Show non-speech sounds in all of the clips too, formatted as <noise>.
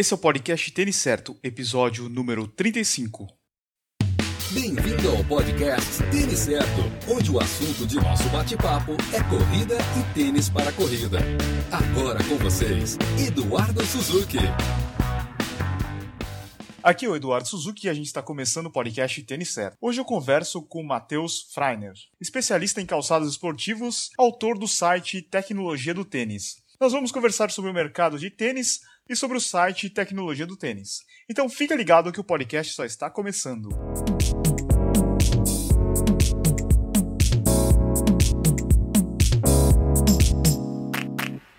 Esse é o podcast Tênis Certo, episódio número 35. Bem-vindo ao podcast Tênis Certo, onde o assunto de nosso bate-papo é corrida e tênis para corrida. Agora com vocês, Eduardo Suzuki. Aqui é o Eduardo Suzuki e a gente está começando o podcast Tênis Certo. Hoje eu converso com Matheus Freiner, especialista em calçados esportivos, autor do site Tecnologia do Tênis. Nós vamos conversar sobre o mercado de tênis, e sobre o site tecnologia do tênis. Então fica ligado que o podcast só está começando.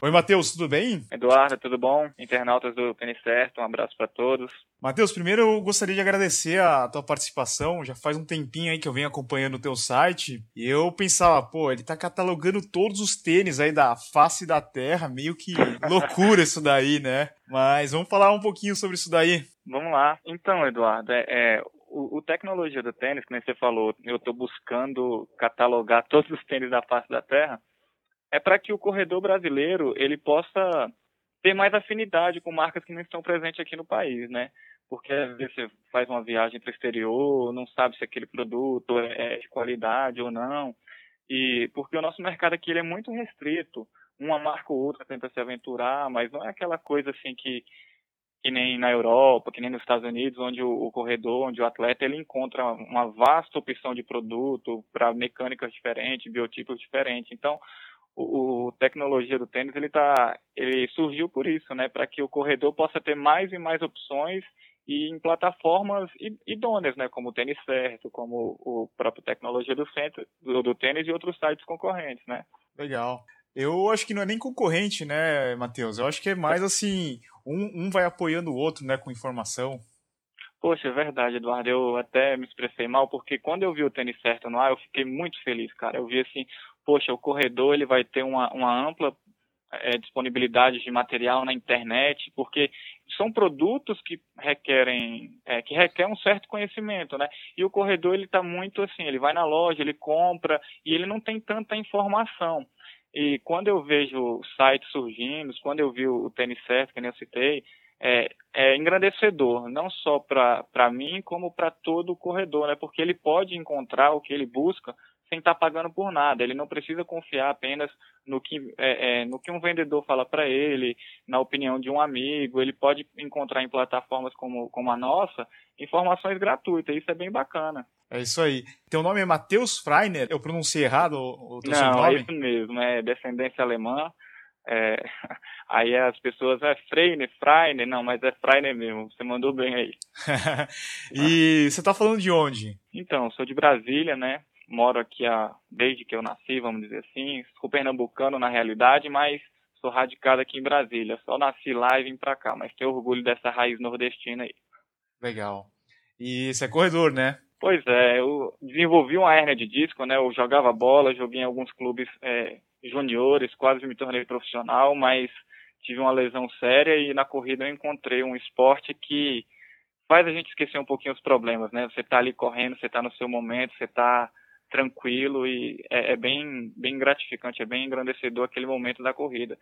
Oi, Matheus, tudo bem? Eduardo, tudo bom? Internautas do Tênis Certo, um abraço para todos. Matheus, primeiro eu gostaria de agradecer a tua participação. Já faz um tempinho aí que eu venho acompanhando o teu site e eu pensava, pô, ele tá catalogando todos os tênis aí da face da terra, meio que <laughs> loucura isso daí, né? Mas vamos falar um pouquinho sobre isso daí. Vamos lá. Então, Eduardo, é, é o, o, tecnologia do tênis, como você falou, eu estou buscando catalogar <laughs> todos os tênis da face da terra é para que o corredor brasileiro ele possa ter mais afinidade com marcas que não estão presentes aqui no país, né? Porque às vezes você faz uma viagem para o exterior, não sabe se aquele produto é, é de qualidade ou não, e porque o nosso mercado aqui ele é muito restrito, uma marca ou outra tenta se aventurar, mas não é aquela coisa assim que que nem na Europa, que nem nos Estados Unidos, onde o, o corredor, onde o atleta ele encontra uma vasta opção de produto para mecânicas diferentes, biotipos diferentes. Então, o, o, tecnologia do tênis ele tá ele surgiu por isso né? Para que o corredor possa ter mais e mais opções e em plataformas idôneas né? Como o tênis certo como o próprio tecnologia do centro do, do tênis e outros sites concorrentes né? Legal. Eu acho que não é nem concorrente né Matheus? Eu acho que é mais assim um, um vai apoiando o outro né com informação. Poxa, é verdade, Eduardo. Eu até me expressei mal, porque quando eu vi o tênis certo no ar, eu fiquei muito feliz, cara. Eu vi assim, poxa, o corredor ele vai ter uma, uma ampla é, disponibilidade de material na internet, porque são produtos que requerem é, que requer um certo conhecimento, né? E o corredor ele está muito assim, ele vai na loja, ele compra e ele não tem tanta informação. E quando eu vejo sites surgindo, quando eu vi o tênis certo, que nem eu citei, é, é engrandecedor, não só para mim, como para todo o corredor, né? Porque ele pode encontrar o que ele busca sem estar tá pagando por nada. Ele não precisa confiar apenas no que, é, é, no que um vendedor fala para ele, na opinião de um amigo. Ele pode encontrar em plataformas como, como a nossa informações gratuitas. Isso é bem bacana. É isso aí. Teu nome é Matheus Freiner? Eu pronunciei errado o teu Não, é isso mesmo. É descendência alemã. É, <laughs> aí as pessoas, é Freiner, Freiner, não, mas é Freiner mesmo, você mandou bem aí. <laughs> e você tá falando de onde? Então, sou de Brasília, né? Moro aqui há, desde que eu nasci, vamos dizer assim. Sou pernambucano na realidade, mas sou radicado aqui em Brasília. Só nasci lá e vim para cá, mas tenho orgulho dessa raiz nordestina aí. Legal. E você é corredor, né? Pois é, eu desenvolvi uma hérnia de disco, né? Eu jogava bola, joguei em alguns clubes é, juniores, quase me tornei profissional, mas tive uma lesão séria e na corrida eu encontrei um esporte que faz a gente esquecer um pouquinho os problemas, né? Você tá ali correndo, você tá no seu momento, você tá tranquilo e é, é, bem, bem gratificante, é bem engrandecedor aquele momento da corrida.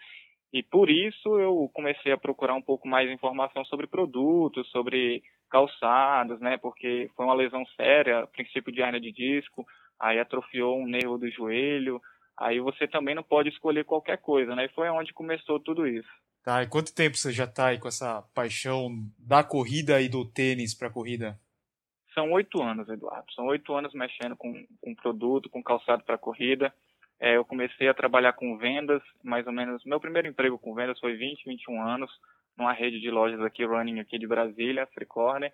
E por isso eu comecei a procurar um pouco mais informação sobre produtos, sobre calçados, né? Porque foi uma lesão séria, princípio de hernia de disco, aí atrofiou um nervo do joelho, aí você também não pode escolher qualquer coisa, né? E foi onde começou tudo isso. Tá, e quanto tempo você já está aí com essa paixão da corrida e do tênis para corrida? São oito anos, Eduardo. São oito anos mexendo com, com produto, com calçado para corrida. É, eu comecei a trabalhar com vendas, mais ou menos. Meu primeiro emprego com vendas foi 20, 21 anos, numa rede de lojas aqui, running aqui de Brasília, Free Corner.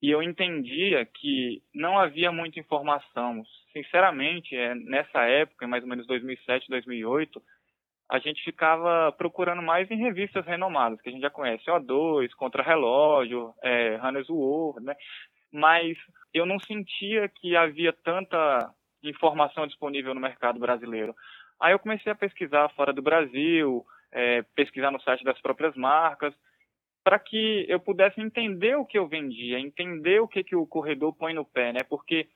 E eu entendia que não havia muita informação. Sinceramente, é, nessa época, mais ou menos 2007, 2008, a gente ficava procurando mais em revistas renomadas, que a gente já conhece, O2, Contra Relógio, é, Runner's World, né? Mas eu não sentia que havia tanta informação disponível no mercado brasileiro. Aí eu comecei a pesquisar fora do Brasil, é, pesquisar no site das próprias marcas, para que eu pudesse entender o que eu vendia, entender o que, que o corredor põe no pé, né? Porque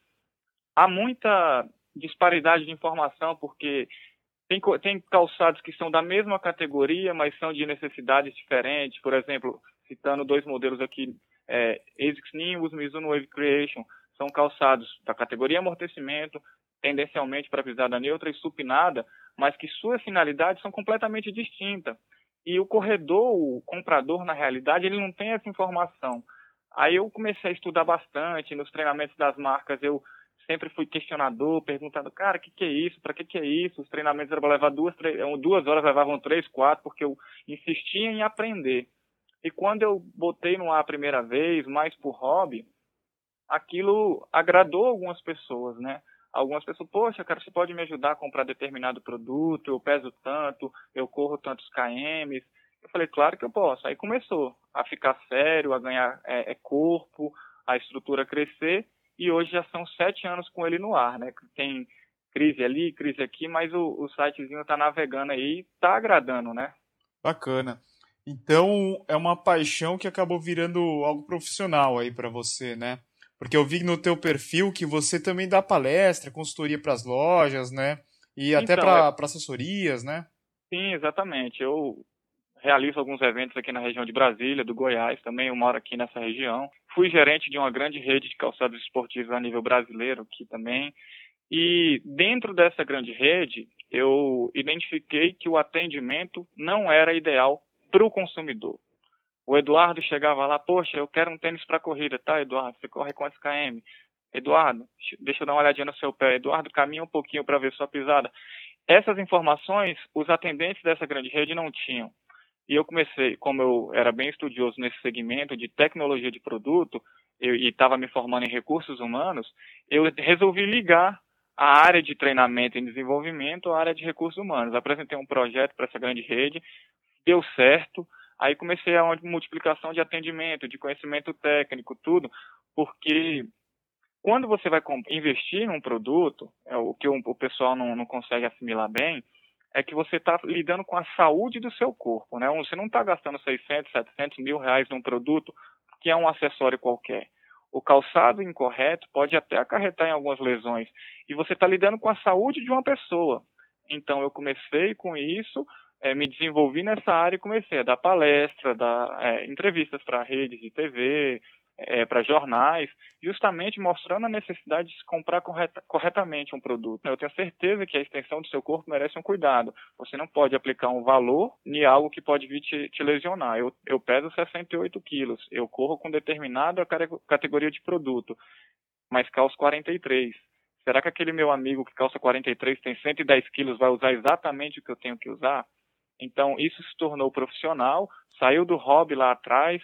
há muita disparidade de informação, porque tem, tem calçados que são da mesma categoria, mas são de necessidades diferentes. Por exemplo, citando dois modelos aqui, é, ASICS Nimbus, Mizuno Wave Creation, são calçados da categoria amortecimento, tendencialmente para pisada neutra e supinada, mas que suas finalidades são completamente distintas. E o corredor, o comprador, na realidade, ele não tem essa informação. Aí eu comecei a estudar bastante, nos treinamentos das marcas eu sempre fui questionador, perguntando, cara, o que, que é isso? Para que, que é isso? Os treinamentos eram levar duas, três, duas horas, levavam três, quatro, porque eu insistia em aprender. E quando eu botei no ar a primeira vez, mais por hobby, aquilo agradou algumas pessoas, né? Algumas pessoas, poxa, cara, você pode me ajudar a comprar determinado produto, eu peso tanto, eu corro tantos KMs. Eu falei, claro que eu posso. Aí começou a ficar sério, a ganhar é, é corpo, a estrutura crescer, e hoje já são sete anos com ele no ar, né? Tem crise ali, crise aqui, mas o, o sitezinho está navegando aí, está agradando, né? Bacana. Então é uma paixão que acabou virando algo profissional aí para você, né? Porque eu vi no teu perfil que você também dá palestra, consultoria para as lojas, né? E até então, para é... assessorias, né? Sim, exatamente. Eu realizo alguns eventos aqui na região de Brasília, do Goiás, também eu moro aqui nessa região. Fui gerente de uma grande rede de calçados esportivos a nível brasileiro aqui também. E dentro dessa grande rede, eu identifiquei que o atendimento não era ideal para o consumidor. O Eduardo chegava lá, poxa, eu quero um tênis para corrida, tá, Eduardo? Você corre quantos km? Eduardo, deixa eu dar uma olhadinha no seu pé. Eduardo, caminha um pouquinho para ver sua pisada. Essas informações, os atendentes dessa grande rede não tinham. E eu comecei, como eu era bem estudioso nesse segmento de tecnologia de produto eu, e estava me formando em recursos humanos, eu resolvi ligar a área de treinamento e desenvolvimento à área de recursos humanos. Apresentei um projeto para essa grande rede, deu certo. Aí comecei a multiplicação de atendimento, de conhecimento técnico, tudo, porque quando você vai investir num produto, é o que o, pessoal não, não consegue assimilar bem, é que você está lidando com a saúde do seu corpo, né? Você não está gastando 600, 700 mil reais num produto que é um acessório qualquer. O calçado incorreto pode até acarretar em algumas lesões. E você está lidando com a saúde de uma pessoa. Então, eu comecei com isso, é, me desenvolvi nessa área e comecei a dar palestra, dar é, entrevistas para redes de TV, é, para jornais, justamente mostrando a necessidade de se comprar correta, corretamente um produto. Eu tenho certeza que a extensão do seu corpo merece um cuidado. Você não pode aplicar um valor em algo que pode vir te, te lesionar. Eu, eu peso 68 quilos, eu corro com determinada categoria de produto, mas calço 43. Será que aquele meu amigo que calça 43 tem 110 quilos vai usar exatamente o que eu tenho que usar? Então, isso se tornou profissional, saiu do hobby lá atrás,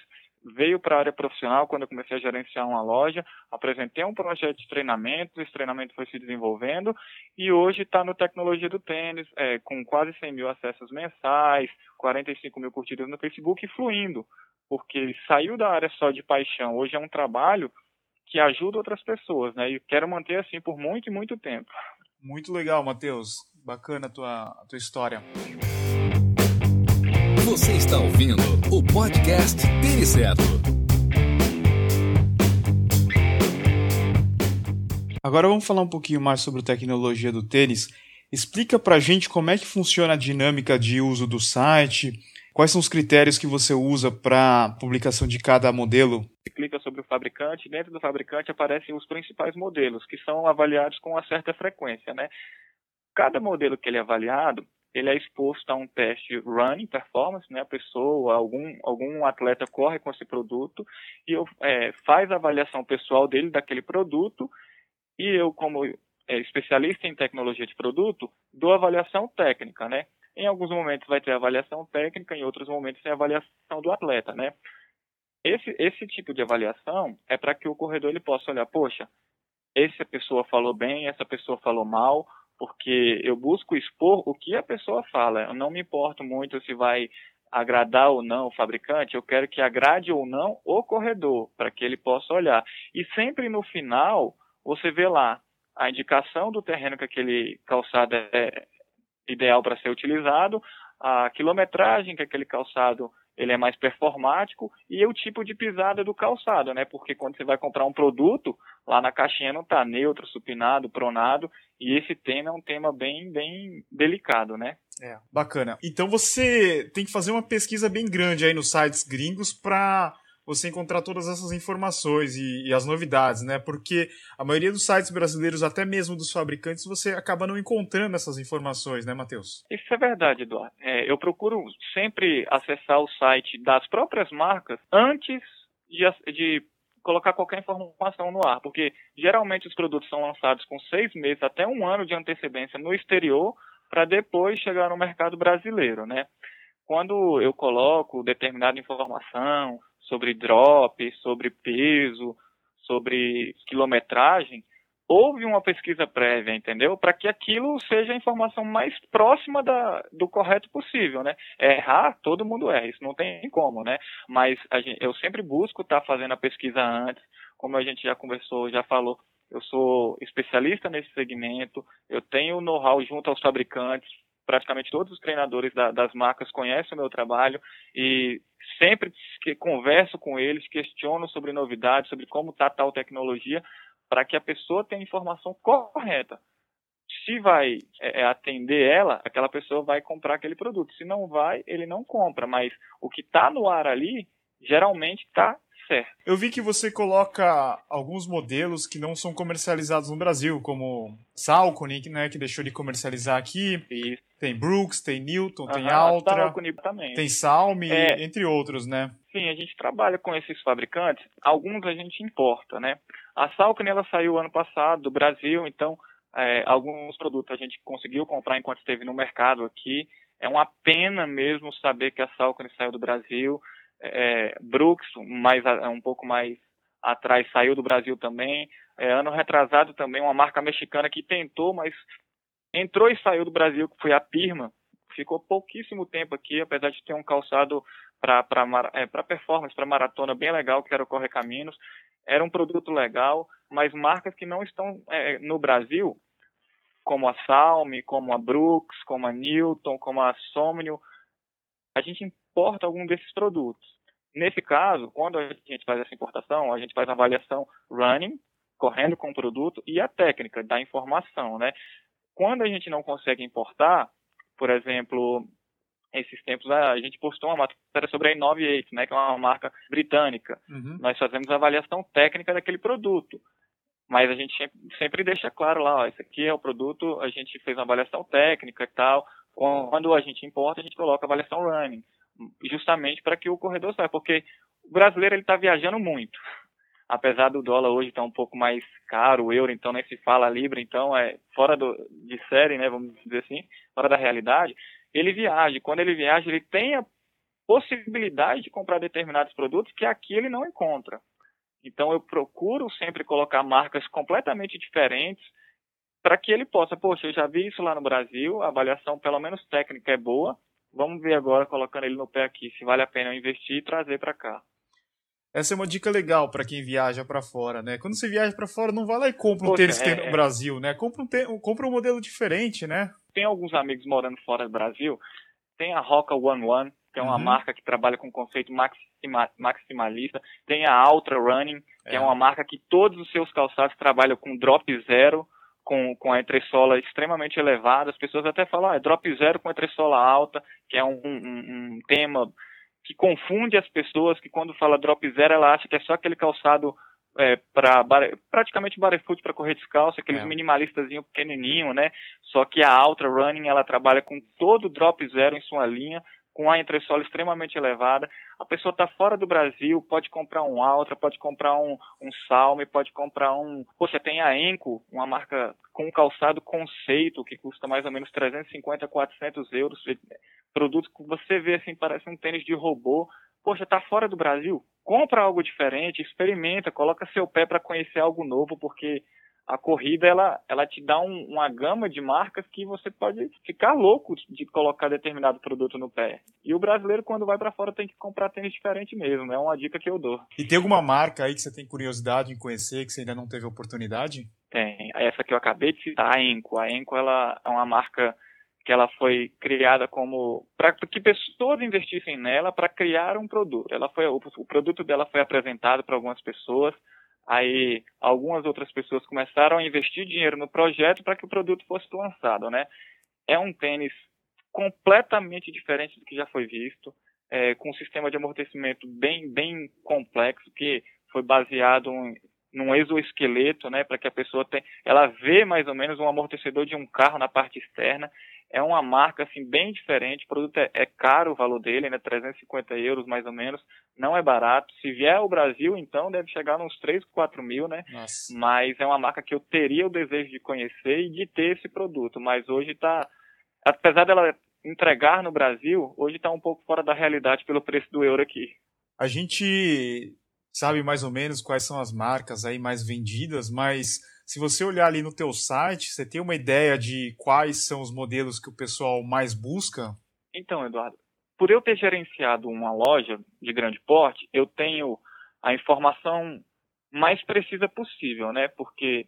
veio para a área profissional quando eu comecei a gerenciar uma loja, apresentei um projeto de treinamento, esse treinamento foi se desenvolvendo e hoje está no Tecnologia do Tênis, é, com quase 100 mil acessos mensais, 45 mil curtidas no Facebook fluindo, porque saiu da área só de paixão, hoje é um trabalho que ajuda outras pessoas, né? E quero manter assim por muito e muito tempo. Muito legal, Matheus. Bacana a tua, a tua história. Você está ouvindo o podcast Tênis Certo. Agora vamos falar um pouquinho mais sobre a tecnologia do tênis. Explica pra gente como é que funciona a dinâmica de uso do site, quais são os critérios que você usa para publicação de cada modelo. Você clica sobre o fabricante, dentro do fabricante aparecem os principais modelos, que são avaliados com uma certa frequência, né? Cada modelo que ele é avaliado, ele é exposto a um teste running performance, né? A pessoa, algum, algum atleta corre com esse produto e eu, é, faz a avaliação pessoal dele daquele produto e eu, como é, especialista em tecnologia de produto, dou avaliação técnica, né? Em alguns momentos vai ter avaliação técnica, em outros momentos tem avaliação do atleta, né? Esse, esse tipo de avaliação é para que o corredor ele possa olhar, poxa, essa pessoa falou bem, essa pessoa falou mal, porque eu busco expor o que a pessoa fala. Eu não me importo muito se vai agradar ou não o fabricante, eu quero que agrade ou não o corredor, para que ele possa olhar. E sempre no final, você vê lá a indicação do terreno que aquele calçado é ideal para ser utilizado, a quilometragem que aquele calçado ele é mais performático e o tipo de pisada do calçado, né? Porque quando você vai comprar um produto, lá na caixinha não está neutro, supinado, pronado, e esse tema é um tema bem, bem delicado, né? É, bacana. Então você tem que fazer uma pesquisa bem grande aí nos sites gringos para você encontrar todas essas informações e, e, as novidades, né? Porque a maioria dos sites brasileiros, até mesmo dos fabricantes, você acaba não encontrando essas informações, né, Matheus? Isso é verdade, Eduardo. É, eu procuro sempre acessar o site das próprias marcas antes de, de colocar qualquer informação no ar, porque geralmente os produtos são lançados com seis meses até um ano de antecedência no exterior para depois chegar no mercado brasileiro, né? Quando eu coloco determinada informação sobre drop, sobre peso, sobre quilometragem, houve uma pesquisa prévia, entendeu? Para que aquilo seja a informação mais próxima da, do correto possível, né? Errar, todo mundo erra, isso não tem como, né? Mas gente, eu sempre busco estar tá fazendo a pesquisa antes, como a gente já conversou, já falou, eu sou especialista nesse segmento, eu tenho know-how junto aos fabricantes, praticamente todos os treinadores da, das marcas conhecem o meu trabalho e sempre que converso com eles, questiono sobre novidades, sobre como está tal tecnologia, para que a pessoa tenha a informação correta. Se vai é, é, atender ela, aquela pessoa vai comprar aquele produto. Se não vai, ele não compra. Mas o que está no ar ali, geralmente está certo. Eu vi que você coloca alguns modelos que não são comercializados no Brasil, como Salcone, né, que deixou de comercializar aqui. Isso. Tem Brooks, tem Newton, uhum, tem Altra, também. tem Salme, é, entre outros, né? Sim, a gente trabalha com esses fabricantes. Alguns a gente importa, né? A Salcone, ela saiu ano passado do Brasil, então é, alguns produtos a gente conseguiu comprar enquanto esteve no mercado aqui. É uma pena mesmo saber que a Salcone saiu do Brasil é, Brooks, mais, um pouco mais atrás, saiu do Brasil também. É, ano retrasado também, uma marca mexicana que tentou, mas entrou e saiu do Brasil, que foi a Pirma. Ficou pouquíssimo tempo aqui, apesar de ter um calçado para é, performance, para maratona bem legal, que era o Corre Caminhos. Era um produto legal, mas marcas que não estão é, no Brasil, como a Salme, como a Brooks, como a Newton, como a Somnio, a gente importa algum desses produtos. Nesse caso, quando a gente faz essa importação, a gente faz a avaliação running, correndo com o produto, e a técnica da informação, né? Quando a gente não consegue importar, por exemplo, esses tempos a gente postou uma matéria sobre a Innoviate, né, que é uma marca britânica. Uhum. Nós fazemos a avaliação técnica daquele produto. Mas a gente sempre deixa claro lá, ó, esse aqui é o produto, a gente fez uma avaliação técnica e tal. Quando a gente importa, a gente coloca a avaliação running justamente para que o corredor saia, porque o brasileiro ele está viajando muito. Apesar do dólar hoje estar tá um pouco mais caro, o euro então nem se fala a libra, então é fora do, de série, né, vamos dizer assim, fora da realidade. Ele viaja, quando ele viaja, ele tem a possibilidade de comprar determinados produtos que aqui ele não encontra. Então eu procuro sempre colocar marcas completamente diferentes para que ele possa, poxa, eu já vi isso lá no Brasil, a avaliação pelo menos técnica é boa, Vamos ver agora, colocando ele no pé aqui, se vale a pena eu investir e trazer para cá. Essa é uma dica legal para quem viaja para fora, né? Quando você viaja para fora, não vai lá e compra um Poxa, tênis é, no é. Brasil, né? Compra um, compra um modelo diferente, né? Tem alguns amigos morando fora do Brasil. Tem a Roca One One, que é uma uhum. marca que trabalha com conceito maxima, maximalista. Tem a Ultra Running, que é. é uma marca que todos os seus calçados trabalham com drop zero com, com a entressola extremamente elevada. As pessoas até falam, ah, é drop zero com entressola alta, que é um, um, um, tema que confunde as pessoas, que quando fala drop zero, ela acha que é só aquele calçado é, para praticamente barefoot para correr descalço, aqueles é. minimalistas pequenininho, né? Só que a Ultra Running, ela trabalha com todo drop zero em sua linha, com a entressola extremamente elevada. A pessoa está fora do Brasil, pode comprar um Altra, pode comprar um, um Salme, pode comprar um... Você tem a Enco, uma marca com um calçado conceito, que custa mais ou menos 350, 400 euros. Produto que você vê assim, parece um tênis de robô. Poxa, está fora do Brasil? Compra algo diferente, experimenta, coloca seu pé para conhecer algo novo, porque a corrida ela, ela te dá um, uma gama de marcas que você pode ficar louco de colocar determinado produto no pé. E o brasileiro, quando vai para fora, tem que comprar tênis diferente mesmo. É uma dica que eu dou. E tem alguma marca aí que você tem curiosidade em conhecer, que você ainda não teve oportunidade? Tem. Essa que eu acabei de citar, a Enco. A Enco ela é uma marca que ela foi criada como para que pessoas investissem nela para criar um produto. Ela foi o, o produto dela foi apresentado para algumas pessoas, aí algumas outras pessoas começaram a investir dinheiro no projeto para que o produto fosse lançado, né? É um tênis completamente diferente do que já foi visto, é, com um sistema de amortecimento bem bem complexo que foi baseado num exoesqueleto, né, para que a pessoa tenha, ela vê mais ou menos um amortecedor de um carro na parte externa é uma marca assim bem diferente. O produto é, é, caro o valor dele, né? 350 euros mais ou menos. Não é barato. Se vier ao Brasil, então deve chegar uns 3, 4 mil, né? Nossa. Mas é uma marca que eu teria o desejo de conhecer e de ter esse produto. Mas hoje está, apesar dela entregar no Brasil, hoje está um pouco fora da realidade pelo preço do euro aqui. A gente sabe mais ou menos quais são as marcas aí mais vendidas, mas se você olhar ali no teu site, você tem uma ideia de quais são os modelos que o pessoal mais busca? Então, Eduardo, por eu ter gerenciado uma loja de grande porte, eu tenho a informação mais precisa possível, né? Porque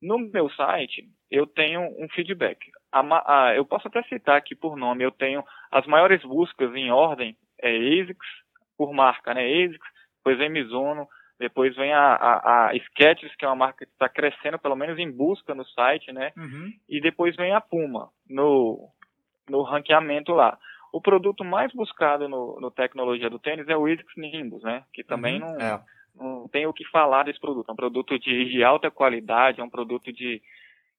no meu site eu tenho um feedback. A, a, eu posso até citar aqui por nome. Eu tenho as maiores buscas em ordem é ASICS por marca, né? ASICS, depois Mizuno, depois vem a, a, a Skechers, que é uma marca que está crescendo, pelo menos em busca no site, né? Uhum. E depois vem a Puma, no, no ranqueamento lá. O produto mais buscado no, no tecnologia do tênis é o Isix Nimbus, né? Que também uhum. não, é. não tem o que falar desse produto. É um produto de, de alta qualidade, é um produto de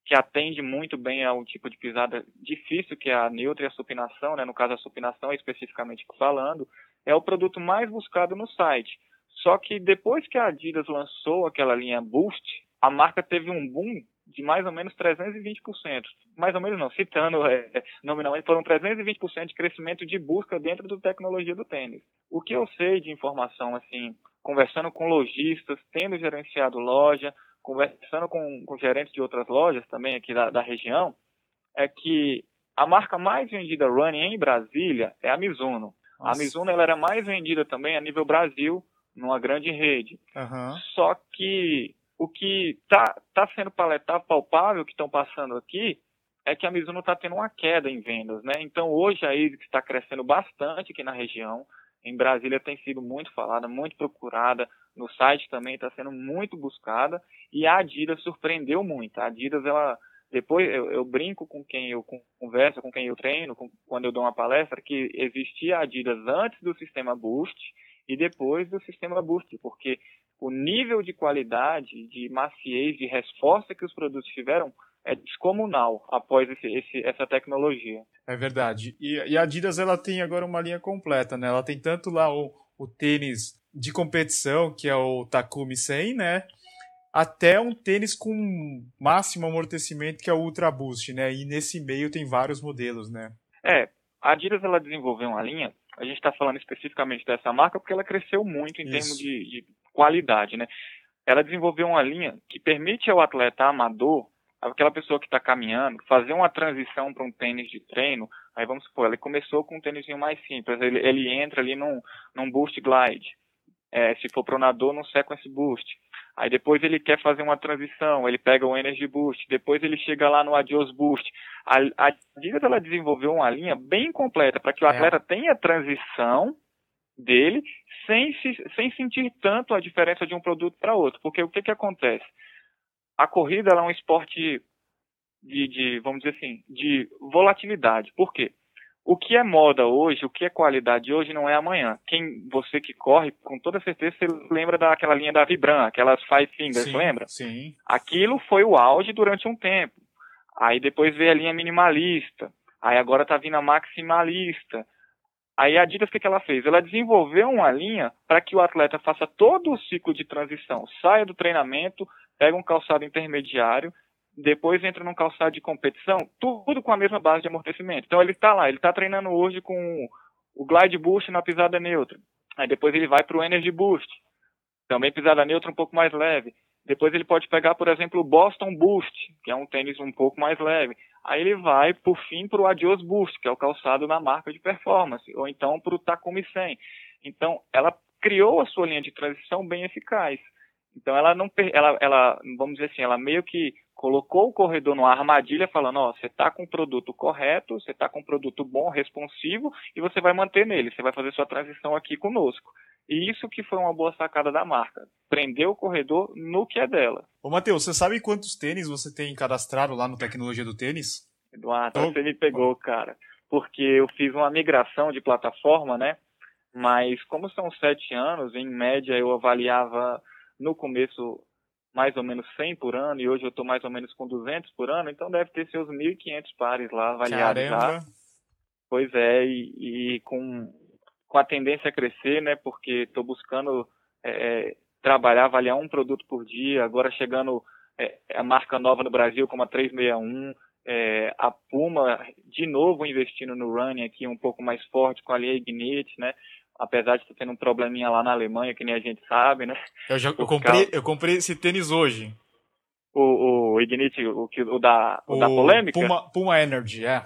que atende muito bem a um tipo de pisada difícil, que é a neutra e a supinação, né? no caso a supinação especificamente falando, é o produto mais buscado no site. Só que depois que a Adidas lançou aquela linha Boost, a marca teve um boom de mais ou menos 320%. Mais ou menos não, citando é, nominalmente, foram 320% de crescimento de busca dentro da tecnologia do tênis. O que eu sei de informação, assim, conversando com lojistas, tendo gerenciado loja, conversando com, com gerentes de outras lojas também aqui da, da região, é que a marca mais vendida running em Brasília é a Mizuno. Nossa. A Mizuno ela era mais vendida também a nível Brasil numa grande rede. Uhum. Só que o que está tá sendo paletável, palpável, que estão passando aqui, é que a Mizuno está tendo uma queda em vendas, né? Então hoje a ASICS está crescendo bastante aqui na região. Em Brasília tem sido muito falada, muito procurada. No site também está sendo muito buscada. E a Adidas surpreendeu muito. A Adidas, ela depois eu, eu, brinco com quem eu converso, com quem eu treino, com, quando eu dou uma palestra, que existia a Adidas antes do sistema Boost e depois do sistema Boost, porque o nível de qualidade, de maciez, de resposta que os produtos tiveram é descomunal após esse, esse, essa tecnologia. É verdade. E, e, a Adidas ela tem agora uma linha completa, né? Ela tem tanto lá o, o tênis de competição, que é o Takumi 100, né? Até um tênis com máximo amortecimento, que é o Ultra Boost, né? E nesse meio tem vários modelos, né? É, a Adidas ela desenvolveu uma linha a gente está falando especificamente dessa marca porque ela cresceu muito em Isso. termos de, de, qualidade, né? Ela desenvolveu uma linha que permite ao atleta amador, aquela pessoa que está caminhando, fazer uma transição para um tênis de treino. Aí vamos supor, ele começou com um tênisinho mais simples, ele, ele entra ali num, num boost glide. É, se for pronador, num sequence boost. Aí depois ele quer fazer uma transição, ele pega o Energy Boost, depois ele chega lá no Adios Boost. A, a Adidas ela desenvolveu uma linha bem completa para que o é. atleta tenha a transição dele sem, se, sem sentir tanto a diferença de um produto para outro. Porque o que, que acontece? A corrida é um esporte de, de, vamos dizer assim, de volatilidade. Por quê? O que é moda hoje, o que é qualidade hoje não é amanhã. Quem você que corre, com toda certeza você lembra daquela linha da Vibram, aquelas Five Fingers, sim, lembra? Sim. Aquilo foi o auge durante um tempo. Aí depois veio a linha minimalista. Aí agora tá vindo a maximalista. Aí a Adidas o que, que ela fez? Ela desenvolveu uma linha para que o atleta faça todo o ciclo de transição, saia do treinamento, pega um calçado intermediário depois entra num calçado de competição, tudo com a mesma base de amortecimento. Então ele está lá, ele está treinando hoje com o Glide Boost na pisada neutra. Aí depois ele vai para o Energy Boost, também pisada neutra um pouco mais leve. Depois ele pode pegar, por exemplo, o Boston Boost, que é um tênis um pouco mais leve. Aí ele vai, por fim, para o Adios Boost, que é o calçado na marca de performance, ou então para o Takumi 100. Então, ela criou a sua linha de transição bem eficaz. Então ela não, ela, ela, vamos dizer assim, ela meio que colocou o corredor numa armadilha, falando, ó, você está com o produto correto, você está com um produto bom, responsivo, e você vai manter nele, você vai fazer sua transição aqui conosco. E isso que foi uma boa sacada da marca. Prender o corredor no que é dela. Ô, Matheus, você sabe quantos tênis você tem cadastrado lá no Tecnologia do Tênis? Eduardo, você me pegou, cara. Porque eu fiz uma migração de plataforma, né? Mas como são sete anos, em média eu avaliava no começo mais ou menos 100 por ano e hoje eu estou mais ou menos com 200 por ano, então deve ter seus 1.500 pares lá avaliados Caramba. lá. Pois é, e, e, com, com a tendência a crescer, né, porque estou buscando é, trabalhar, avaliar um produto por dia, agora chegando é, a marca nova no Brasil como a 361, é, a Puma de novo investindo no running aqui um pouco mais forte com a linha Ignite, né, apesar de estar tendo um probleminha lá na Alemanha, que nem a gente sabe, né? Eu, já, eu, comprei, eu comprei esse tênis hoje. O, o Ignite, o, o, da, o, o da polêmica? Puma, Puma Energy, é.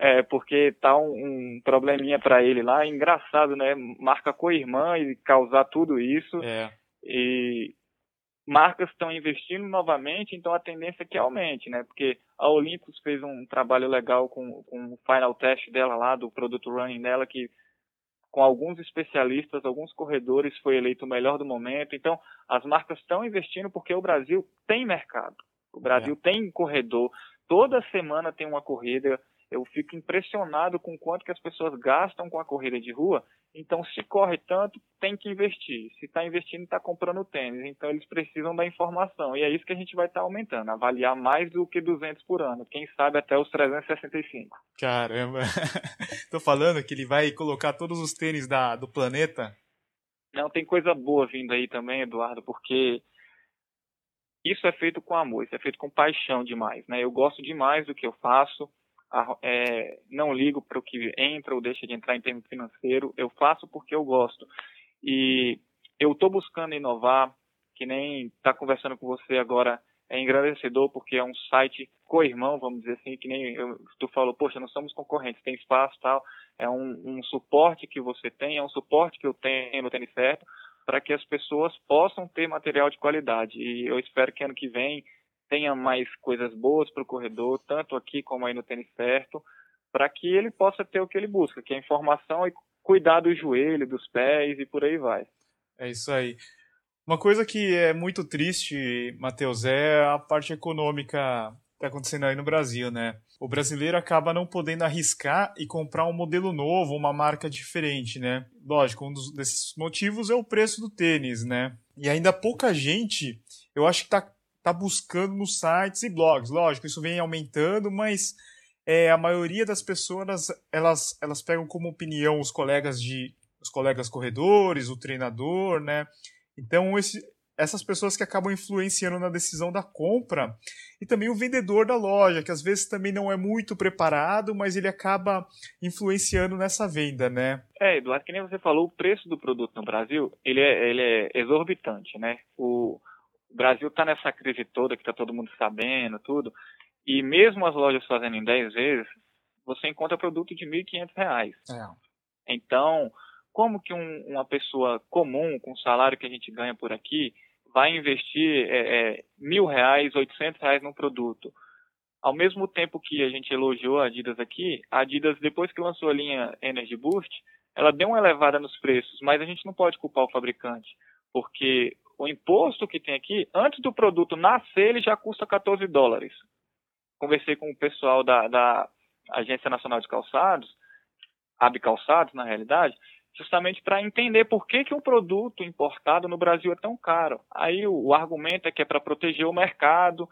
É, porque tá um, um probleminha para ele lá, engraçado, né? Marca co-irmã e causar tudo isso. É. E marcas estão investindo novamente, então a tendência é que aumente, né? Porque a Olympus fez um trabalho legal com, com o final test dela lá, do produto running dela, que com alguns especialistas, alguns corredores, foi eleito o melhor do momento. Então, as marcas estão investindo porque o Brasil tem mercado. O Brasil é. tem corredor. Toda semana tem uma corrida. Eu fico impressionado com o quanto que as pessoas gastam com a corrida de rua. Então, se corre tanto, tem que investir. Se está investindo, está comprando tênis. Então, eles precisam da informação. E é isso que a gente vai estar tá aumentando. Avaliar mais do que 200 por ano. Quem sabe até os 365. Caramba. <laughs> Tô falando que ele vai colocar todos os tênis da, do planeta. Não, tem coisa boa vindo aí também, Eduardo, porque isso é feito com amor, isso é feito com paixão demais, né? Eu gosto demais do que eu faço é, não ligo para o que entra ou deixa de entrar em termos financeiro, eu faço porque eu gosto. E eu estou buscando inovar, que nem está conversando com você agora, é engrandecedor porque é um site co-irmão, vamos dizer assim, que nem eu, tu falou, poxa, não somos concorrentes, tem espaço tal, é um, um suporte que você tem, é um suporte que eu tenho no Tênis Certo, para que as pessoas possam ter material de qualidade. E eu espero que ano que vem tenha mais coisas boas para o corredor, tanto aqui como aí no tênis certo, para que ele possa ter o que ele busca, que é informação e cuidar do joelho, dos pés e por aí vai. É isso aí. Uma coisa que é muito triste, Matheus, é a parte econômica que está acontecendo aí no Brasil, né? O brasileiro acaba não podendo arriscar e comprar um modelo novo, uma marca diferente, né? Lógico, um dos, desses motivos é o preço do tênis, né? E ainda pouca gente, eu acho que está está buscando nos sites e blogs. Lógico, isso vem aumentando, mas é, a maioria das pessoas elas, elas pegam como opinião os colegas de os colegas corredores, o treinador, né? Então esse, essas pessoas que acabam influenciando na decisão da compra e também o vendedor da loja, que às vezes também não é muito preparado, mas ele acaba influenciando nessa venda, né? É, Eduardo, que nem você falou, o preço do produto no Brasil, ele é, ele é exorbitante, né? O, o Brasil está nessa crise toda que está todo mundo sabendo, tudo. E mesmo as lojas fazendo em 10 vezes, você encontra produto de R$ 1.500. É. Então, como que um, uma pessoa comum, com o salário que a gente ganha por aqui, vai investir é, é, mil reais, oitocentos reais num produto? Ao mesmo tempo que a gente elogiou a Adidas aqui, a Adidas, depois que lançou a linha Energy Boost, ela deu uma elevada nos preços, mas a gente não pode culpar o fabricante, porque o imposto que tem aqui, antes do produto nascer, ele já custa 14 dólares. Conversei com o pessoal da, da Agência Nacional de Calçados, AB Calçados, na realidade, justamente para entender por que, que um produto importado no Brasil é tão caro. Aí o, o argumento é que é para proteger o mercado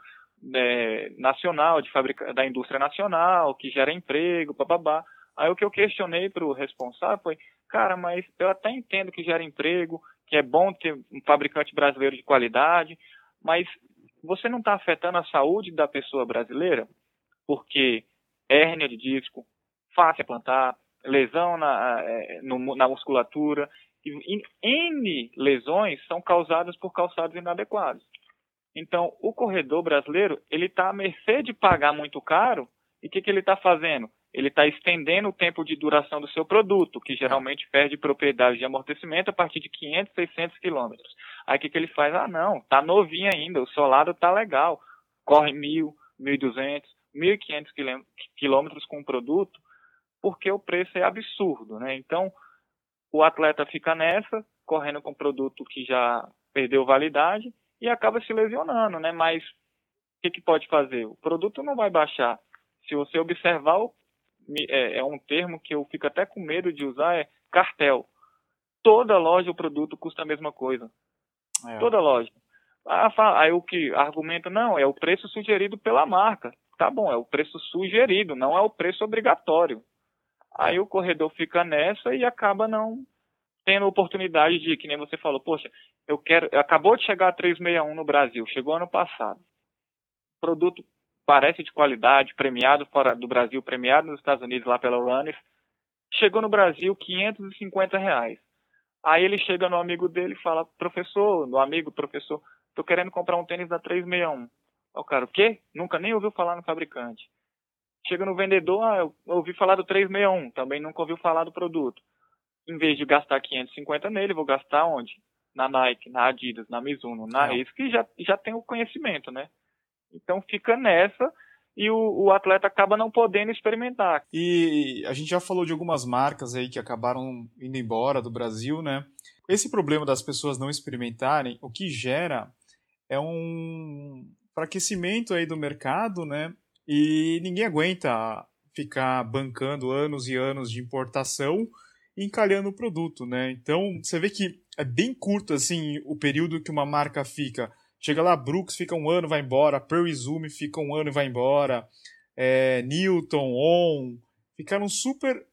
é, nacional, de fabrica, da indústria nacional, que gera emprego, bababá. Aí o que eu questionei para o responsável foi, cara, mas eu até entendo que gera emprego, que é bom ter um fabricante brasileiro de qualidade, mas você não está afetando a saúde da pessoa brasileira, porque hérnia de disco, fácil a plantar, lesão na, é, na musculatura, e N lesões são causadas por calçados inadequados. Então, o corredor brasileiro, ele está à mercê de pagar muito caro, e o que, que ele está fazendo? Ele está estendendo o tempo de duração do seu produto, que geralmente perde propriedade de amortecimento a partir de 500, 600 quilômetros. Aí o que, que ele faz? Ah, não, tá novinho ainda, o solado tá legal, corre 1.000, 1.200, 1.500 quilômetros com o produto, porque o preço é absurdo, né? Então, o atleta fica nessa, correndo com produto que já perdeu validade e acaba se lesionando, né? Mas o que, que pode fazer? O produto não vai baixar. Se você observar, é, é um termo que eu fico até com medo de usar, é cartel. Toda loja o produto custa a mesma coisa. É. Toda loja. Ah, aí o que argumenta, não, é o preço sugerido pela marca. Tá bom, é o preço sugerido, não é o preço obrigatório. Aí o corredor fica nessa e acaba não tendo oportunidade de, que nem você falou, poxa, eu quero, acabou de chegar a 361 no Brasil, chegou ano passado. Produto parece de qualidade, premiado fora do Brasil, premiado nos Estados Unidos lá pela Runners. Chegou no Brasil 550 reais. Aí ele chega no amigo dele e fala, professor, no amigo, professor, tô querendo comprar um tênis da 361. O cara, o quê? Nunca nem ouviu falar no fabricante. Chega no vendedor, ah, eu ouvi falar do 361, também nunca ouviu falar do produto. Em vez de gastar 550 nele, vou gastar onde? Na Nike, na Adidas, na Mizuno, na Ace, que já, já tem o conhecimento, né? Então fica nessa e o, o, atleta acaba não podendo experimentar. E a gente já falou de algumas marcas aí que acabaram indo embora do Brasil, né? Esse problema das pessoas não experimentarem, o que gera é um enfraquecimento aí do mercado, né? E ninguém aguenta ficar bancando anos e anos de importação e encalhando o produto, né? Então, você vê que é bem curto, assim, o período que uma marca fica. Chega lá, Brooks fica um ano, vai embora, Pearl Izumi fica um ano e vai embora, é, Newton, On, ficaram super...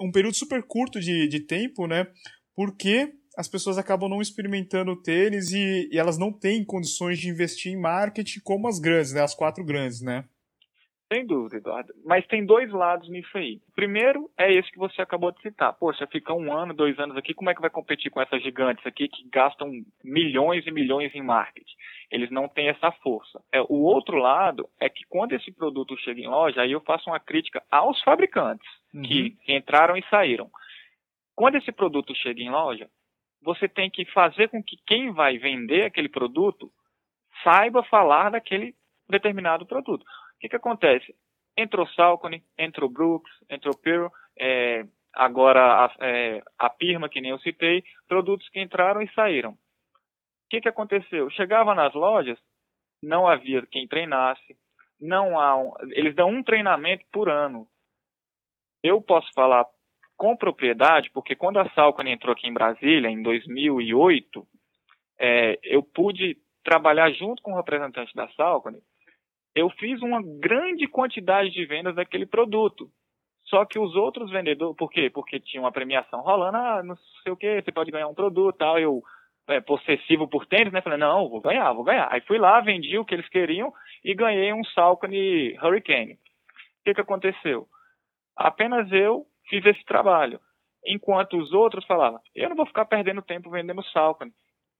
um período super curto de, de tempo, né? Porque as pessoas acabam não experimentando o tênis e, e, elas não têm condições de investir em marketing como as grandes, né? As quatro grandes, né? Sem dúvida, Eduardo. Mas tem dois lados nisso aí. Primeiro é esse que você acabou de citar. Poxa, fica um ano, dois anos aqui, como é que vai competir com essas gigantes aqui que gastam milhões e milhões em marketing? Eles não têm essa força. É, o outro lado é que quando esse produto chega em loja, aí eu faço uma crítica aos fabricantes uhum. que entraram e saíram. Quando esse produto chega em loja, você tem que fazer com que quem vai vender aquele produto saiba falar daquele determinado produto. O que, que acontece? Entrou Salcone, entrou Brooks, entrou Pearl, é, agora a, é, a Pirma, que nem eu citei, produtos que entraram e saíram. O que, que aconteceu? Chegava nas lojas, não havia quem treinasse, não há um, eles dão um treinamento por ano. Eu posso falar com propriedade, porque quando a Salcone entrou aqui em Brasília, em 2008, é, eu pude trabalhar junto com o representante da Salcone eu fiz uma grande quantidade de vendas daquele produto. Só que os outros vendedores, por quê? Porque tinha uma premiação rolando, ah, não sei o que, você pode ganhar um produto tal. Eu, é, possessivo por tênis, né? Falei, não, vou ganhar, vou ganhar. Aí fui lá, vendi o que eles queriam e ganhei um Salcone Hurricane. O que, que aconteceu? Apenas eu fiz esse trabalho. Enquanto os outros falavam, eu não vou ficar perdendo tempo vendendo Salcone.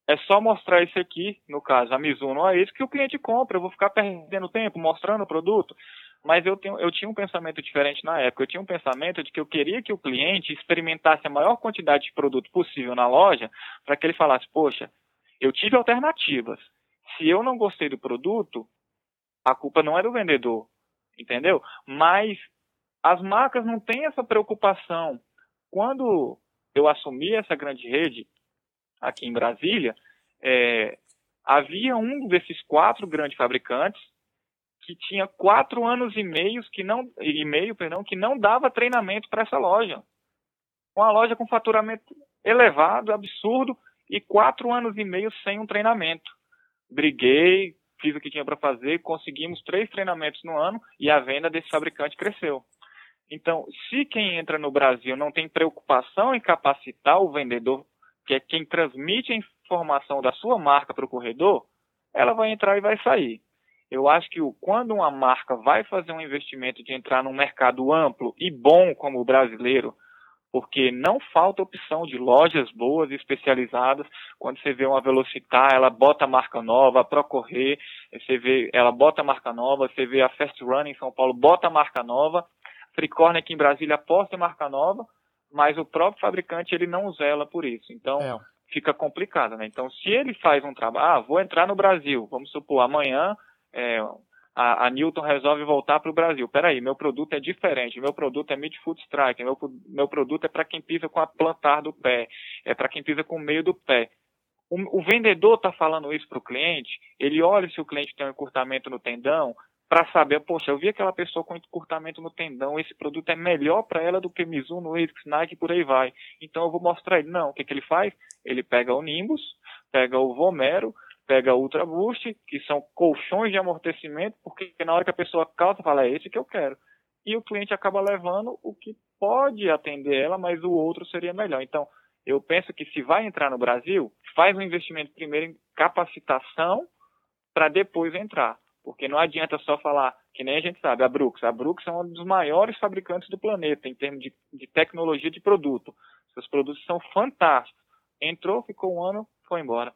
É só mostrar isso aqui, no caso, a Mizuno é isso que o cliente compra. Eu vou ficar perdendo tempo mostrando o produto. Mas eu, tenho, eu tinha um pensamento diferente na época. Eu tinha um pensamento de que eu queria que o cliente experimentasse a maior quantidade de produto possível na loja para que ele falasse, poxa, eu tive alternativas. Se eu não gostei do produto, a culpa não é do vendedor, entendeu? Mas as marcas não têm essa preocupação. Quando eu assumi essa grande rede, aqui em Brasília, é, havia um desses quatro grandes fabricantes que tinha quatro anos e meio que não e meio, perdão, que não dava treinamento para essa loja. Uma loja com faturamento elevado, absurdo, e quatro anos e meio sem um treinamento. Briguei, fiz o que tinha para fazer, conseguimos três treinamentos no ano e a venda desse fabricante cresceu. Então, se quem entra no Brasil não tem preocupação em capacitar o vendedor que é quem transmite a informação da sua marca para o corredor, ela vai entrar e vai sair. Eu acho que quando uma marca vai fazer um investimento de entrar num mercado amplo e bom como o brasileiro, porque não falta opção de lojas boas e especializadas. Quando você vê uma Velocitar, ela bota a marca nova, a Procorrer, você vê, ela bota a marca nova, você vê a Fast Run em São Paulo, bota a marca nova. Freecorner aqui em Brasília aposta em marca nova, mas o próprio fabricante ele não zela por isso. Então, é. fica complicado, né? Então, se ele faz um trabalho, ah, vou entrar no Brasil, vamos supor, amanhã é, a, a, Newton resolve voltar para o Brasil. Peraí, meu produto é diferente, meu produto é Midfoot Strike, meu, meu produto é para quem pisa com a plantar do pé, é para quem pisa com o meio do pé. O, o vendedor está falando isso para o cliente, ele olha se o cliente tem um encurtamento no tendão, para saber, poxa, eu vi aquela pessoa com encurtamento no tendão, esse produto é melhor para ela do que Mizuno, ASICS, Nike, por aí vai. Então eu vou mostrar ele. Não, o que, que ele faz? Ele pega o Nimbus, pega o Vomero, pega o Ultra Boost, que são colchões de amortecimento, porque na hora que a pessoa calça, fala, é esse que eu quero. E o cliente acaba levando o que pode atender ela, mas o outro seria melhor. Então, eu penso que se vai entrar no Brasil, faz um investimento primeiro em capacitação para depois entrar. Porque não adianta só falar, que nem a gente sabe, a Brooks. A Brooks é um dos maiores fabricantes do planeta em termos de, de tecnologia de produto. Seus produtos são fantásticos. Entrou, ficou um ano, foi embora.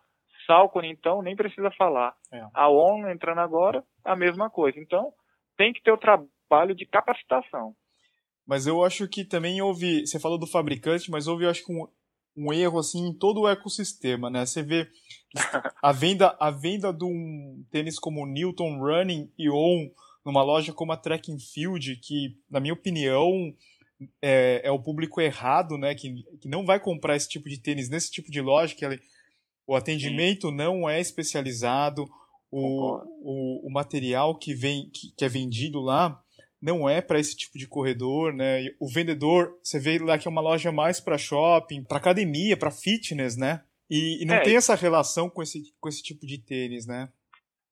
Salcone, então, nem precisa falar. É. A ONU entrando agora, a mesma coisa. Então, tem que ter o trabalho de capacitação. Mas eu acho que também houve, você falou do fabricante, mas houve, eu acho que um, um erro assim em todo o ecossistema, né? Você vê <laughs> a venda, a venda de um tênis como Newton Running e On numa loja como a Track and Field, que na minha opinião é, é, o público errado, né? Que, que não vai comprar esse tipo de tênis nesse tipo de loja, que o atendimento Sim. não é especializado, o, o, o, material que vem que, que é vendido lá não é para esse tipo de corredor, né? O vendedor, você vê lá que é uma loja mais para shopping, para academia, para fitness, né? E, e não é. tem essa relação com esse, com esse tipo de tênis, né?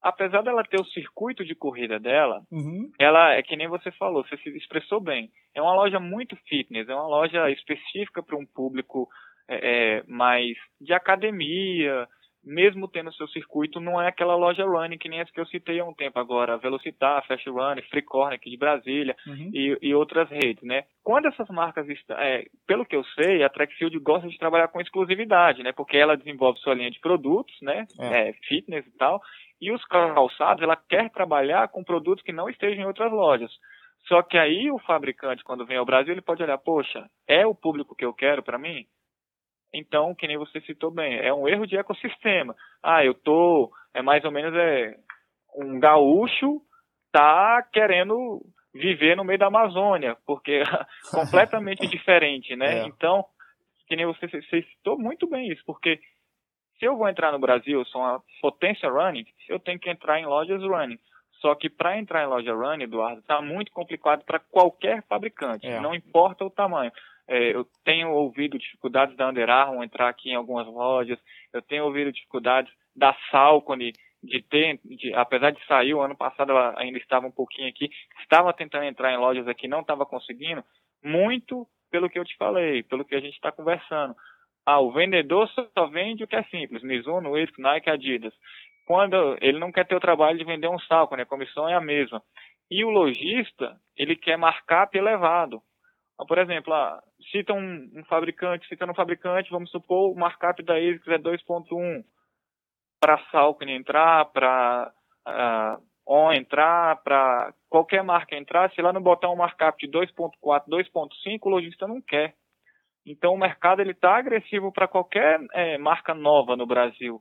Apesar dela ter o circuito de corrida dela, uhum. ela é que nem você falou, você se expressou bem. É uma loja muito fitness, é uma loja específica para um público é, é mais de academia, mesmo tendo seu circuito, não é aquela loja running que nem as que eu citei há um tempo agora, Velocitar, Fast Running, Freecorner aqui de Brasília uhum. e, e, outras redes, né? Quando essas marcas, é, pelo que eu sei, a Trackfield gosta de trabalhar com exclusividade, né? Porque ela desenvolve sua linha de produtos, né? É. É, fitness e tal, e os calçados, ela quer trabalhar com produtos que não estejam em outras lojas. Só que aí o fabricante, quando vem ao Brasil, ele pode olhar, poxa, é o público que eu quero para mim? Então, que nem você citou bem, é um erro de ecossistema. Ah, eu tô, é mais ou menos é um gaúcho tá querendo viver no meio da Amazônia, porque é <laughs> completamente <laughs> diferente, né? É. Então, que nem você, você citou muito bem isso, porque se eu vou entrar no Brasil, sou uma potência running, eu tenho que entrar em lojas running. Só que para entrar em loja running, Eduardo, está muito complicado para qualquer fabricante, é. não importa o tamanho. É, eu tenho ouvido dificuldades da Under Armour entrar aqui em algumas lojas. Eu tenho ouvido dificuldades da Salcone de ter, de, apesar de sair o ano passado, ela ainda estava um pouquinho aqui, estava tentando entrar em lojas aqui, não estava conseguindo, muito pelo que eu te falei, pelo que a gente está conversando. Ah, o vendedor só vende o que é simples, Mizuno, Whiskas, Nike, Adidas. Quando ele não quer ter o trabalho de vender um salco, né? A comissão é a mesma. E o lojista, ele quer markup elevado. Então, por exemplo, ah, cita um, um, fabricante, citando um fabricante, vamos supor, o markup da ASICS é 2.1 para Salcone entrar, para uh, ah, ON entrar, para qualquer marca entrar, se lá não botar um markup de 2.4, 2.5, o lojista não quer. Então o mercado ele está agressivo para qualquer é, marca nova no Brasil.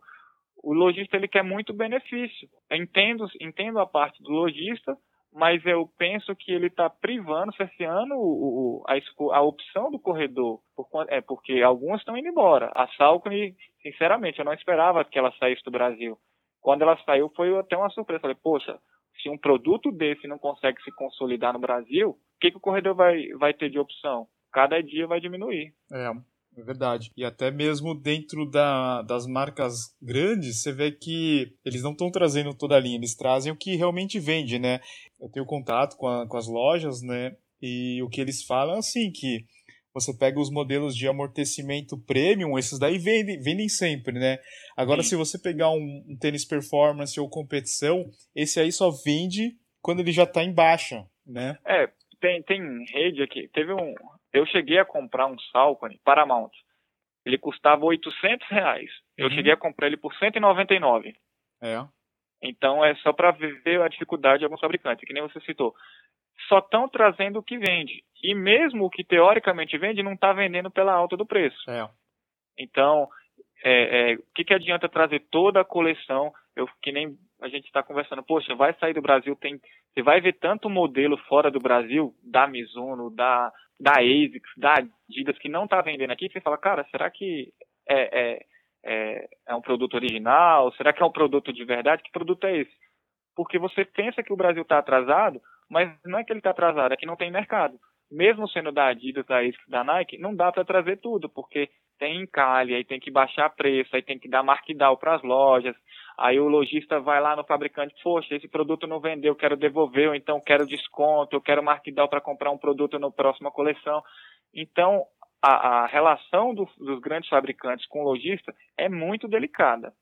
O lojista ele quer muito benefício. Entendo, entendo a parte do lojista, mas eu penso que ele está privando, cerceando o, o, a, a, opção do corredor, por, é, porque algumas estão indo embora. A Salcone, sinceramente, eu não esperava que ela saísse do Brasil. Quando ela saiu, foi até uma surpresa. Falei, poxa, se um produto desse não consegue se consolidar no Brasil, o que, que o corredor vai, vai ter de opção? Cada dia vai diminuir. É. É verdade. E até mesmo dentro da, das marcas grandes, você vê que eles não estão trazendo toda a linha, eles trazem o que realmente vende, né? Eu tenho contato com, a, com as lojas, né? E o que eles falam é assim, que você pega os modelos de amortecimento premium, esses daí vendem, vendem sempre, né? Agora, Sim. se você pegar um, um, tênis performance ou competição, esse aí só vende quando ele já está em baixa, né? É, tem, tem rede aqui. Teve um, eu cheguei a comprar um Salcone Paramount. Ele custava 800 reais. Eu uhum. cheguei a comprar ele por 199. É. Então é só para ver a dificuldade de alguns fabricantes, que nem você citou. só estão trazendo o que vende. E mesmo o que teoricamente vende não está vendendo pela alta do preço. É. Então, é, é, o que, que adianta trazer toda a coleção? Eu, que nem a gente está conversando, poxa, vai sair do Brasil, tem, você vai ver tanto modelo fora do Brasil, da Mizuno, da, da ASICS, da Adidas, que não está vendendo aqui, você fala, cara, será que é, é, é, é um produto original? Será que é um produto de verdade? Que produto é esse? Porque você pensa que o Brasil está atrasado, mas não é que ele está atrasado, é que não tem mercado. Mesmo sendo da Adidas, da da Nike, não dá para trazer tudo, porque tem encalhe, aí tem que baixar preço, aí tem que dar markdown para as lojas, aí o lojista vai lá no fabricante, poxa, esse produto não vendeu, quero devolver, ou então quero desconto, eu quero markdown para comprar um produto na próxima coleção. Então, a, a relação do, dos grandes fabricantes com o lojista é muito delicada.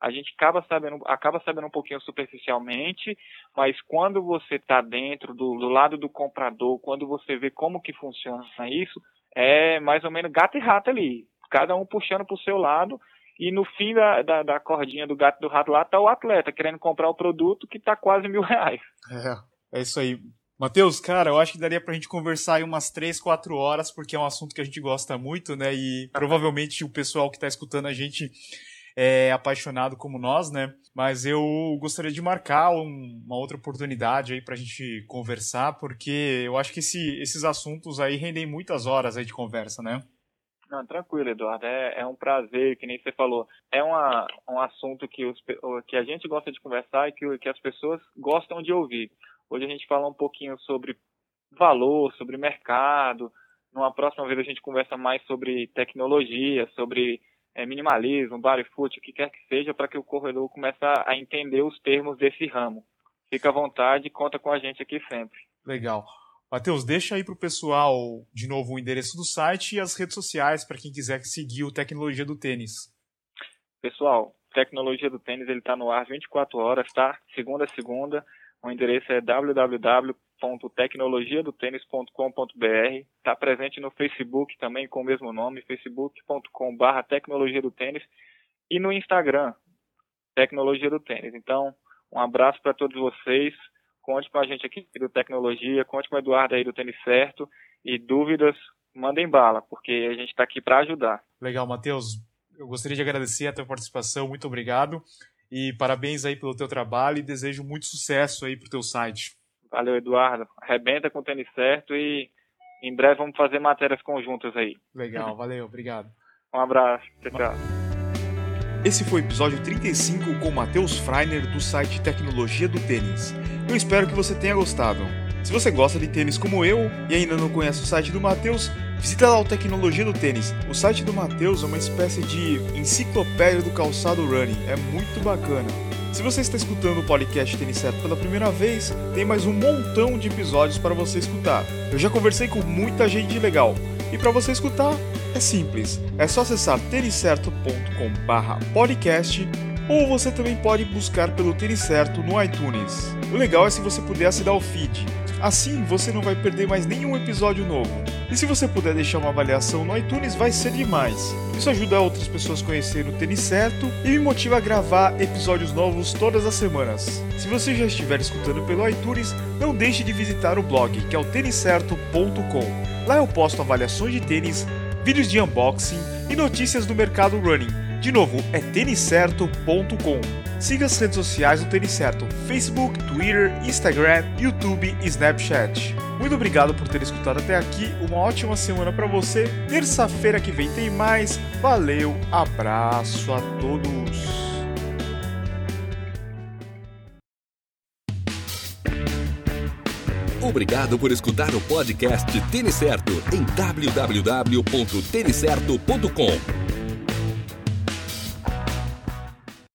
A gente acaba sabendo, acaba sabendo um pouquinho superficialmente, mas quando você está dentro do, do lado do comprador, quando você vê como que funciona isso, é mais ou menos gato e rato ali cada um puxando para o seu lado, e no fim da, da, da, cordinha do gato do rato lá está o atleta querendo comprar o produto que está quase mil reais. É, é isso aí. Matheus, cara, eu acho que daria para a gente conversar aí umas 3, 4 horas, porque é um assunto que a gente gosta muito, né? E provavelmente o pessoal que está escutando a gente é apaixonado como nós, né? Mas eu gostaria de marcar um, uma outra oportunidade aí para a gente conversar, porque eu acho que esse, esses assuntos aí rendem muitas horas aí de conversa, né? Não, tranquilo, Eduardo. É, é um prazer, que nem você falou. É uma, um assunto que, os, que a gente gosta de conversar e que, que as pessoas gostam de ouvir. Hoje a gente fala um pouquinho sobre valor, sobre mercado. Numa próxima vez a gente conversa mais sobre tecnologia, sobre é, minimalismo, barefoot, o que quer que seja, para que o corredor comece a, entender os termos desse ramo. Fica à vontade, conta com a gente aqui sempre. Legal. Matheus, deixa aí para o pessoal de novo o endereço do site e as redes sociais para quem quiser seguir o Tecnologia do Tênis. Pessoal, Tecnologia do Tênis ele está no ar 24 horas, tá? Segunda a segunda. O endereço é www.tecnologiadotênis.com.br. Está presente no Facebook também com o mesmo nome, facebook.com/barra Tecnologia do Tênis e no Instagram, Tecnologia do Tênis. Então, um abraço para todos vocês. Conte com a gente aqui do Tecnologia, conte com o Eduardo aí do Tênis Certo e dúvidas, mandem bala, porque a gente está aqui para ajudar. Legal, Matheus. Eu gostaria de agradecer a tua participação, muito obrigado. E parabéns aí pelo teu trabalho e desejo muito sucesso aí pro teu site. Valeu, Eduardo. Arrebenta com o tênis certo e em breve vamos fazer matérias conjuntas aí. Legal, valeu, obrigado. Um abraço, tchau, tchau. Esse foi o episódio 35 com Matheus Freiner do site Tecnologia do Tênis. Eu espero que você tenha gostado. Se você gosta de tênis como eu e ainda não conhece o site do Matheus, visita lá o Tecnologia do Tênis. O site do Matheus é uma espécie de enciclopédia do calçado running, é muito bacana. Se você está escutando o podcast Tênis Certo pela primeira vez, tem mais um montão de episódios para você escutar. Eu já conversei com muita gente legal e para você escutar é simples, é só acessar têniscerto.com/podcast ou você também pode buscar pelo Tênis Certo no iTunes. O legal é se você puder assinar o feed. Assim você não vai perder mais nenhum episódio novo. E se você puder deixar uma avaliação no iTunes, vai ser demais. Isso ajuda outras pessoas a conhecerem o tênis certo e me motiva a gravar episódios novos todas as semanas. Se você já estiver escutando pelo iTunes, não deixe de visitar o blog, que é o têniscerto.com. Lá eu posto avaliações de tênis, vídeos de unboxing e notícias do mercado running. De novo, é têniscerto.com. Siga as redes sociais do Tênis Certo: Facebook, Twitter, Instagram, YouTube e Snapchat. Muito obrigado por ter escutado até aqui. Uma ótima semana para você. Terça-feira que vem tem mais. Valeu, abraço a todos. Obrigado por escutar o podcast Tênis Certo em www.tenicerto.com.